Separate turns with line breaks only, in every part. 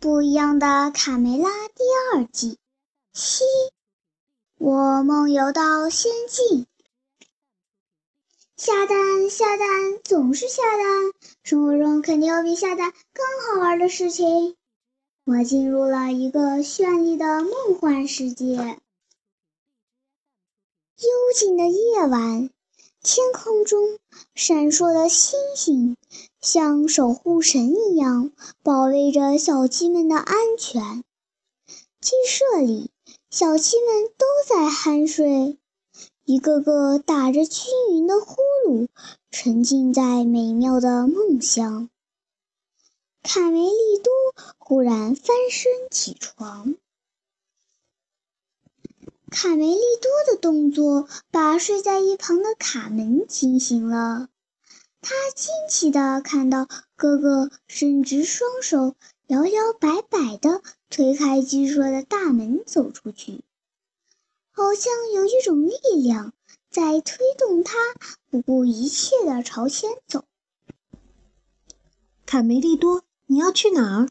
不一样的卡梅拉第二季七，我梦游到仙境。下蛋下蛋总是下蛋，生活中肯定有比下蛋更好玩的事情。我进入了一个绚丽的梦幻世界。幽静的夜晚，天空中闪烁的星星。像守护神一样保卫着小鸡们的安全。鸡舍里，小鸡们都在酣睡，一个个打着均匀的呼噜，沉浸在美妙的梦乡。卡梅利多忽然翻身起床，卡梅利多的动作把睡在一旁的卡门惊醒了。他惊奇地看到哥哥伸直双手，摇摇摆摆地推开鸡舍的大门走出去，好像有一种力量在推动他不顾一切地朝前走。
卡梅利多，你要去哪儿？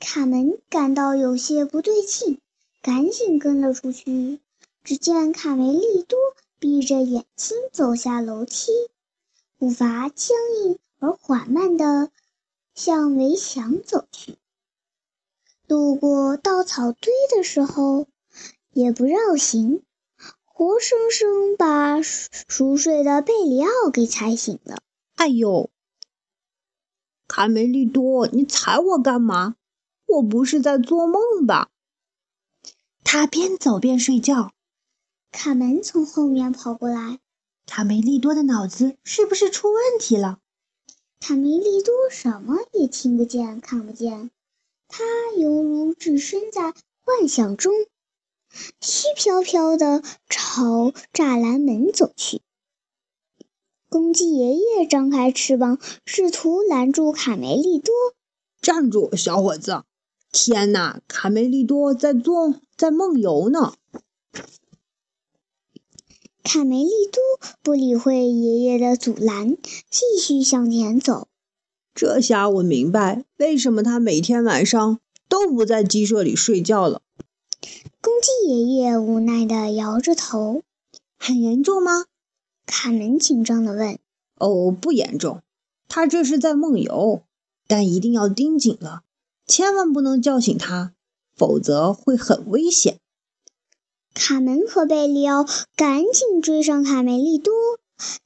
卡门感到有些不对劲，赶紧跟了出去。只见卡梅利多闭着眼睛走下楼梯。步伐僵硬而缓慢地向围墙走去，路过稻草堆的时候也不绕行，活生生把熟睡的贝里奥给踩醒了。
哎呦，卡梅利多，你踩我干嘛？我不是在做梦吧？他边走边睡觉。
卡门从后面跑过来。
卡梅利多的脑子是不是出问题了？
卡梅利多什么也听不见、看不见，他犹如置身在幻想中，虚飘飘地朝栅栏门走去。公鸡爷爷张开翅膀，试图拦住卡梅利多。
站住，小伙子！天哪，卡梅利多在做在梦游呢！
卡梅利多不理会爷爷的阻拦，继续向前走。
这下我明白为什么他每天晚上都不在鸡舍里睡觉了。
公鸡爷爷无奈地摇着头。
很严重吗？
卡门紧张地问。
哦，不严重，他这是在梦游，但一定要盯紧了，千万不能叫醒他，否则会很危险。
卡门和贝利奥赶紧追上卡梅利多，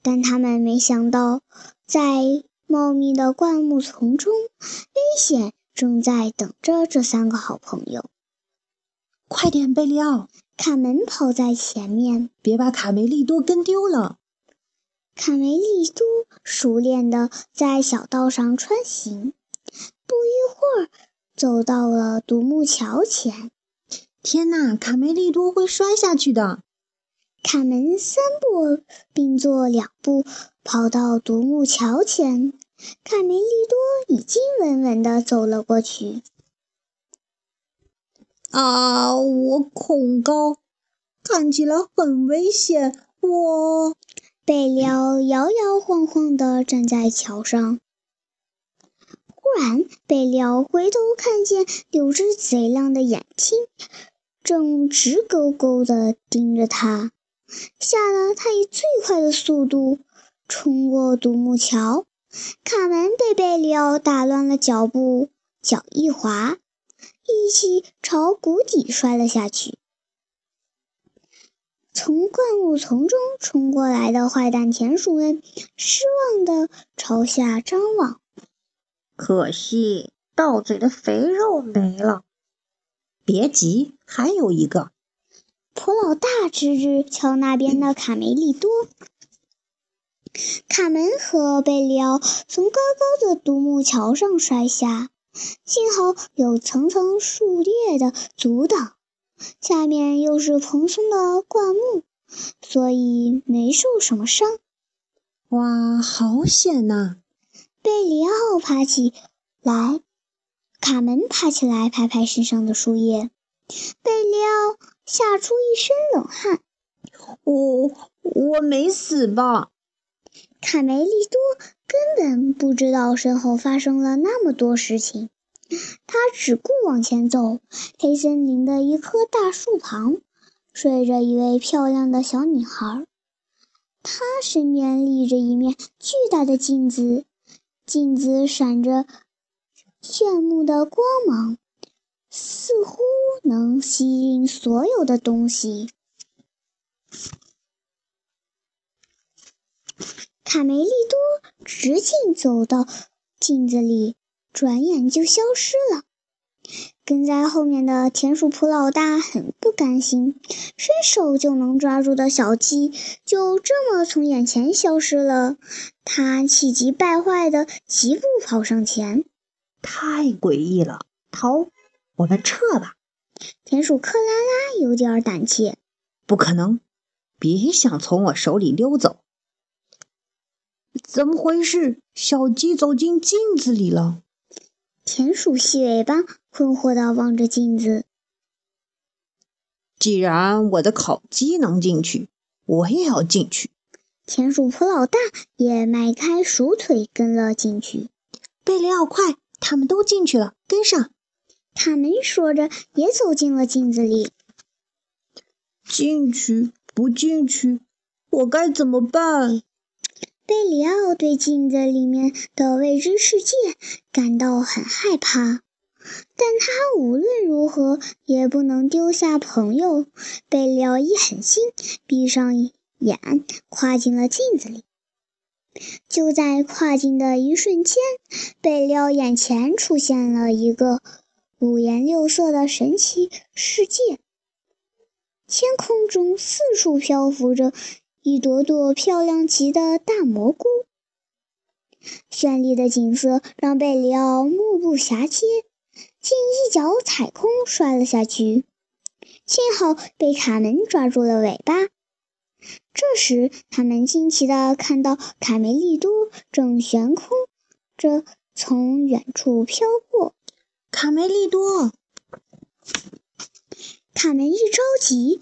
但他们没想到，在茂密的灌木丛中，危险正在等着这三个好朋友。
快点，贝利奥！
卡门跑在前面，
别把卡梅利多跟丢了。
卡梅利多熟练地在小道上穿行，不一会儿走到了独木桥前。
天哪，卡梅利多会摔下去的！
卡门三步并作两步跑到独木桥前，卡梅利多已经稳稳地走了过去。
啊，我恐高，看起来很危险。我
贝利奥摇摇晃晃地站在桥上，突然贝利奥回头看见有只贼亮的眼睛。正直勾勾地盯着他，吓得他以最快的速度冲过独木桥。卡门被贝里奥打乱了脚步，脚一滑，一起朝谷底摔了下去。从灌木丛中冲过来的坏蛋田鼠们失望地朝下张望。
可惜，到嘴的肥肉没了。别急，还有一个。
普老大指指桥那边的卡梅利多。卡门和贝里奥从高高的独木桥上摔下，幸好有层层树叶的阻挡，下面又是蓬松的灌木，所以没受什么伤。
哇，好险呐！
贝里奥爬起来。卡门爬起来，拍拍身上的树叶。贝里奥吓出一身冷汗。
我我没死吧？
卡梅利多根本不知道身后发生了那么多事情。他只顾往前走。黑森林的一棵大树旁，睡着一位漂亮的小女孩。她身边立着一面巨大的镜子，镜子闪着炫目的光芒，似乎能吸引所有的东西。卡梅利多直径走到镜子里，转眼就消失了。跟在后面的田鼠普老大很不甘心，伸手就能抓住的小鸡就这么从眼前消失了。他气急败坏的疾步跑上前，
太诡异了！头，我们撤吧。
田鼠克拉拉有点胆怯，
不可能，别想从我手里溜走。怎么回事？小鸡走进镜子里了。
田鼠细尾巴困惑地望着镜子。
既然我的烤鸡能进去，我也要进去。
田鼠普老大也迈开鼠腿跟了进去。
贝里奥，快！他们都进去了，跟上！
他们说着也走进了镜子里。
进去不进去，我该怎么办？
贝里奥对镜子里面的未知世界感到很害怕，但他无论如何也不能丢下朋友。贝里奥一狠心，闭上眼，跨进了镜子里。就在跨进的一瞬间，贝里奥眼前出现了一个五颜六色的神奇世界，天空中四处漂浮着。一朵朵漂亮极的大蘑菇，绚丽的景色让贝里奥目不暇接，竟一脚踩空摔了下去。幸好被卡门抓住了尾巴。这时，他们惊奇地看到卡梅利多正悬空着从远处飘过。
卡梅利多，
卡门一着急。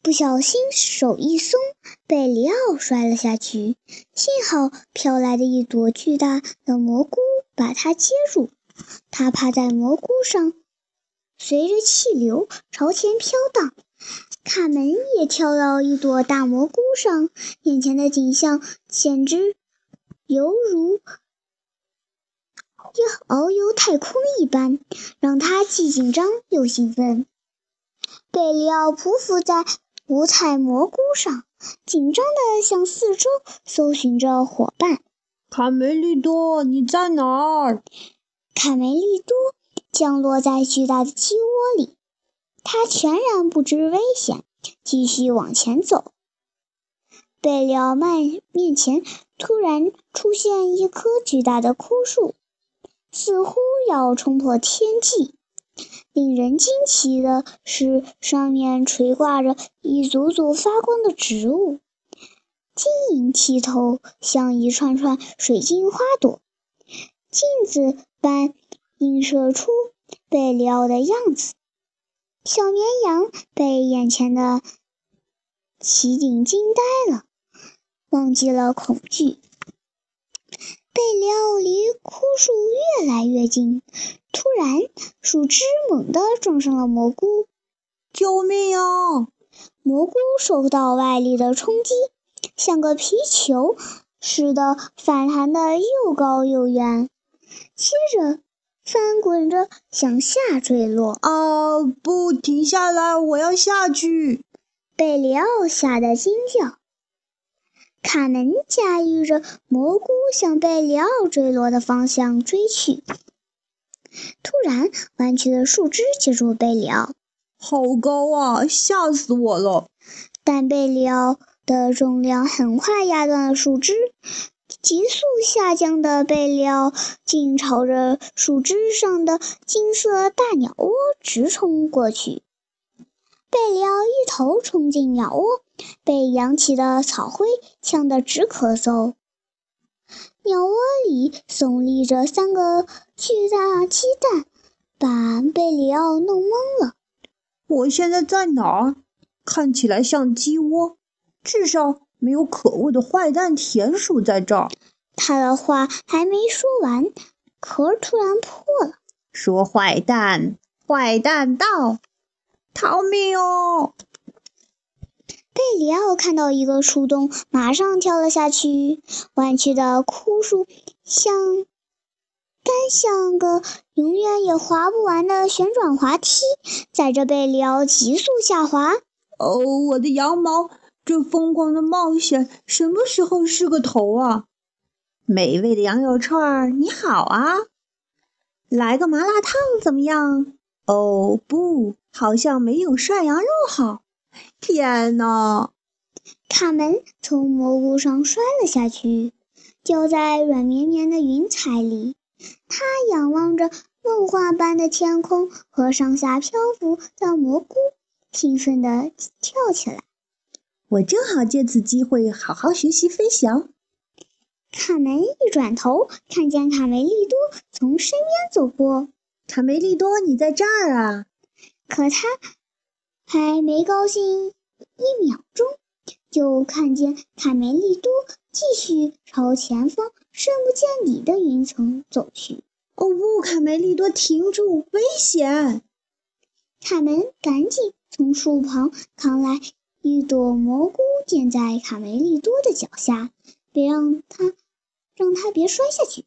不小心手一松，被里奥摔了下去。幸好飘来的一朵巨大的蘑菇把他接住，他趴在蘑菇上，随着气流朝前飘荡。卡门也跳到一朵大蘑菇上，眼前的景象简直犹如要遨游太空一般，让他既紧张又兴奋。贝里奥匍匐在。五彩蘑菇上，紧张地向四周搜寻着伙伴。
卡梅利多，你在哪儿？
卡梅利多降落在巨大的鸡窝里，他全然不知危险，继续往前走。贝里奥曼面前突然出现一棵巨大的枯树，似乎要冲破天际。令人惊奇的是，上面垂挂着一组组发光的植物，晶莹剔透，像一串串水晶花朵，镜子般映射出贝里奥的样子。小绵羊被眼前的奇景惊呆了，忘记了恐惧。贝里奥离枯树越来越近，突然，树枝猛地撞上了蘑菇。
救命啊！
蘑菇受到外力的冲击，像个皮球似的反弹得又高又远，接着翻滚着向下坠落。
啊！不，停下来！我要下去！
贝里奥吓得惊叫。卡门驾驭着蘑菇向贝里奥坠落的方向追去，突然，弯曲的树枝接住贝里奥，
好高啊！吓死我了！
但贝里奥的重量很快压断了树枝，急速下降的贝里奥竟朝着树枝上的金色大鸟窝直冲过去。贝里奥一头冲进鸟窝，被扬起的草灰呛得直咳嗽。鸟窝里耸立着三个巨大鸡蛋，把贝里奥弄懵了。
我现在在哪儿？看起来像鸡窝，至少没有可恶的坏蛋田鼠在这儿。
他的话还没说完，壳突然破了。
说：“坏蛋，坏蛋到，逃命哦！”
贝里奥看到一个树洞，马上跳了下去。弯曲的枯树像，干像个永远也滑不完的旋转滑梯，载着贝里奥急速下滑。
哦，我的羊毛！这疯狂的冒险什么时候是个头啊？美味的羊肉串，你好啊！来个麻辣烫怎么样？哦，不，好像没有涮羊肉好。天哪！
卡门从蘑菇上摔了下去，掉在软绵绵的云彩里。他仰望着梦幻般的天空和上下漂浮的蘑菇，兴奋地跳起来。
我正好借此机会好好学习飞翔。
卡门一转头，看见卡梅利多从身边走过。
卡梅利多，你在这儿啊？
可他。还没高兴一秒钟，就看见卡梅利多继续朝前方深不见底的云层走去。
哦不，卡梅利多，停住！危险！
卡门赶紧从树旁扛来一朵蘑菇，垫在卡梅利多的脚下，别让他让他别摔下去。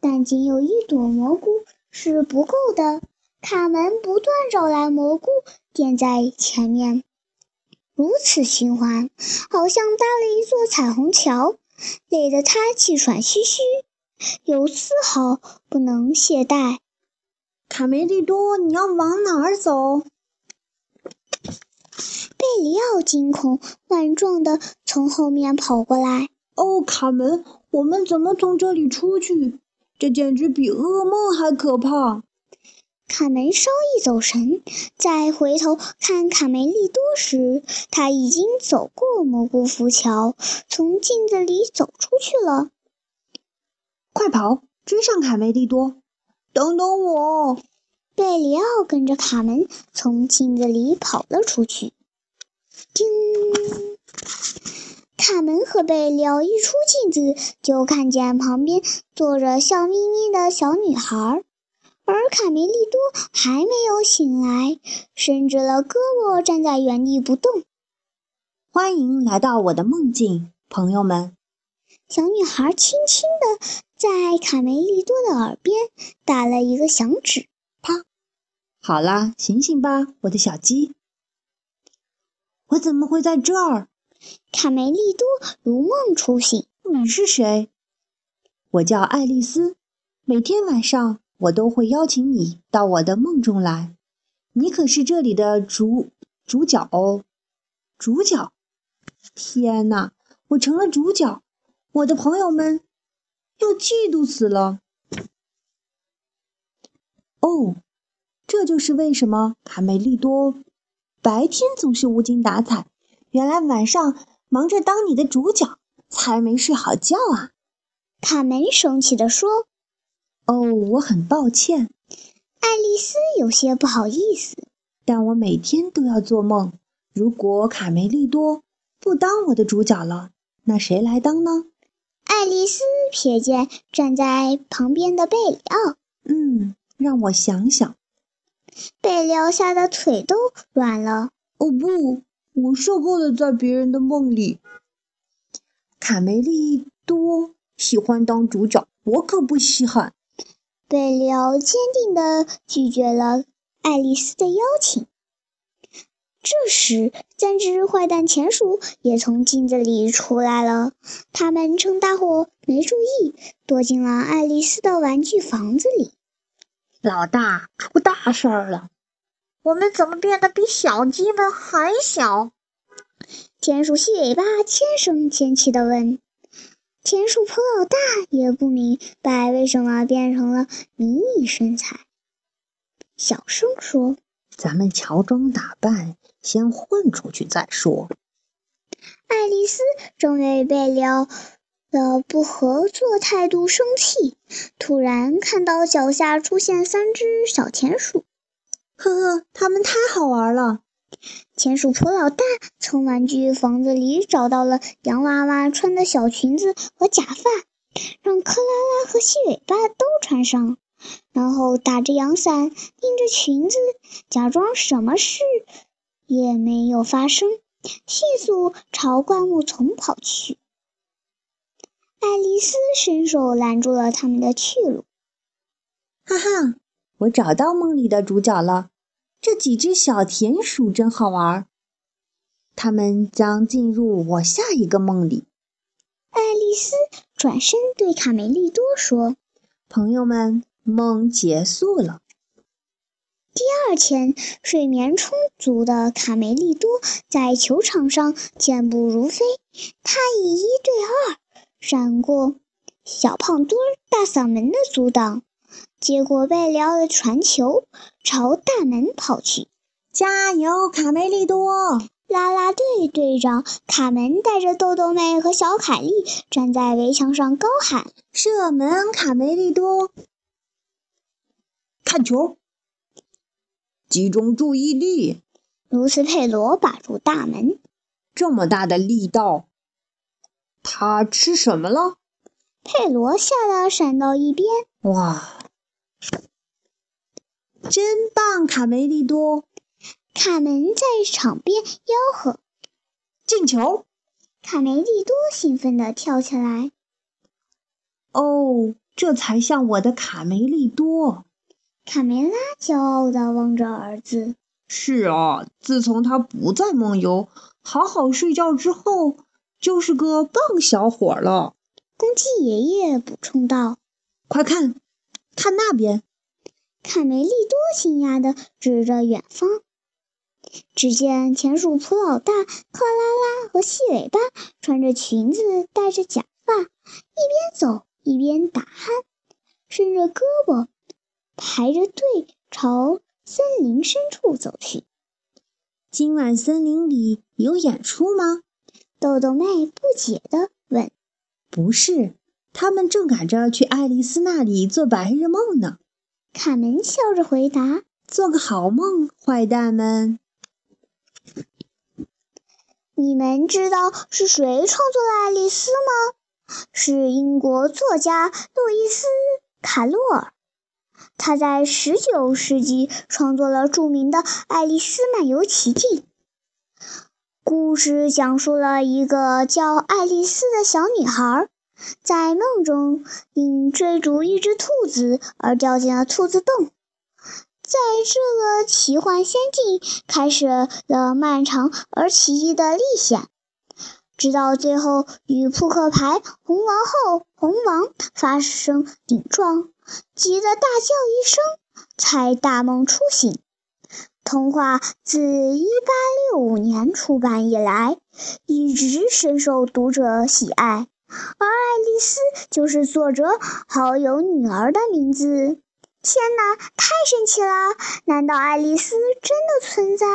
但仅有一朵蘑菇是不够的。卡门不断找来蘑菇，垫在前面，如此循环，好像搭了一座彩虹桥，累得他气喘吁吁，又丝毫不能懈怠。
卡梅利多，你要往哪儿走？
贝里奥惊恐万状地从后面跑过来。
哦，卡门，我们怎么从这里出去？这简直比噩梦还可怕！
卡门稍一走神，再回头看卡梅利多时，他已经走过蘑菇浮桥，从镜子里走出去了。
快跑，追上卡梅利多！等等我！
贝里奥跟着卡门从镜子里跑了出去。叮！卡门和贝里奥一出镜子，就看见旁边坐着笑眯眯的小女孩。而卡梅利多还没有醒来，伸直了胳膊站在原地不动。
欢迎来到我的梦境，朋友们。
小女孩轻轻地在卡梅利多的耳边打了一个响指，
啪！好啦，醒醒吧，我的小鸡。我怎么会在这儿？
卡梅利多如梦初醒。
你是谁？我叫爱丽丝。每天晚上。我都会邀请你到我的梦中来，你可是这里的主主角哦，主角！天哪，我成了主角，我的朋友们要嫉妒死了。哦，这就是为什么卡梅利多白天总是无精打采，原来晚上忙着当你的主角，才没睡好觉啊！
卡门生气地说。
哦，我很抱歉，
爱丽丝有些不好意思。
但我每天都要做梦。如果卡梅利多不当我的主角了，那谁来当呢？
爱丽丝瞥见站在旁边的贝里奥。
嗯，让我想想。
贝里奥吓得腿都软了。
哦不，我受够了在别人的梦里。卡梅利多喜欢当主角，我可不稀罕。
贝里奥坚定地拒绝了爱丽丝的邀请。这时，三只坏蛋田鼠也从镜子里出来了。他们趁大伙没注意，躲进了爱丽丝的玩具房子里。
老大，出大事儿了！我们怎么变得比小鸡们还小？
田鼠细尾巴千声千气地问。田鼠坡老大也不明白为什么变成了迷你身材，小声说：“
咱们乔装打扮，先混出去再说。”
爱丽丝正为贝里奥的不合作态度生气，突然看到脚下出现三只小田鼠，
呵呵，它们太好玩了。
田鼠婆老大从玩具房子里找到了洋娃娃穿的小裙子和假发，让克拉拉和细尾巴都穿上。然后打着阳伞，拎着裙子，假装什么事也没有发生，迅速朝灌木丛跑去。爱丽丝伸手拦住了他们的去路。
哈哈，我找到梦里的主角了！这几只小田鼠真好玩，它们将进入我下一个梦里。
爱丽丝转身对卡梅利多说：“
朋友们，梦结束了。”
第二天，睡眠充足的卡梅利多在球场上健步如飞。他以一对二闪过小胖墩大嗓门的阻挡，接过贝里奥的传球，朝大门跑去。
加油，卡梅利多！
啦啦队队长卡门带着豆豆妹和小凯莉站在围墙上高喊：“
射门，卡梅利多！
看球，集中注意力！”
卢斯佩罗把住大门。
这么大的力道，他吃什么了？
佩罗吓得闪到一边。
哇，
真棒，卡梅利多！
卡门在场边吆喝：“
进球！”
卡梅利多兴奋地跳起来。
哦，这才像我的卡梅利多！
卡梅拉骄傲地望着儿子。
是啊，自从他不再梦游，好好睡觉之后，就是个棒小伙了。
公鸡爷爷补充道：“
快看，看那边！”
卡梅利多惊讶地指着远方。只见田鼠普老大、克拉拉和细尾巴穿着裙子，戴着假发，一边走一边打鼾，伸着胳膊，排着队朝森林深处走去。
今晚森林里有演出吗？
豆豆妹不解地问。
不是，他们正赶着去爱丽丝那里做白日梦呢。
卡门笑着回答：“
做个好梦，坏蛋们。”
你们知道是谁创作了爱丽丝吗？是英国作家路易斯·卡洛尔。他在19世纪创作了著名的《爱丽丝漫游奇境》。故事讲述了一个叫爱丽丝的小女孩，在梦中因追逐一只兔子而掉进了兔子洞。在这个奇幻仙境，开始了漫长而奇异的历险，直到最后与扑克牌红王后、红王发生顶撞，急得大叫一声，才大梦初醒。童话自一八六五年出版以来，一直深受读者喜爱，而爱丽丝就是作者好友女儿的名字。天哪，太神奇了！难道爱丽丝真的存在？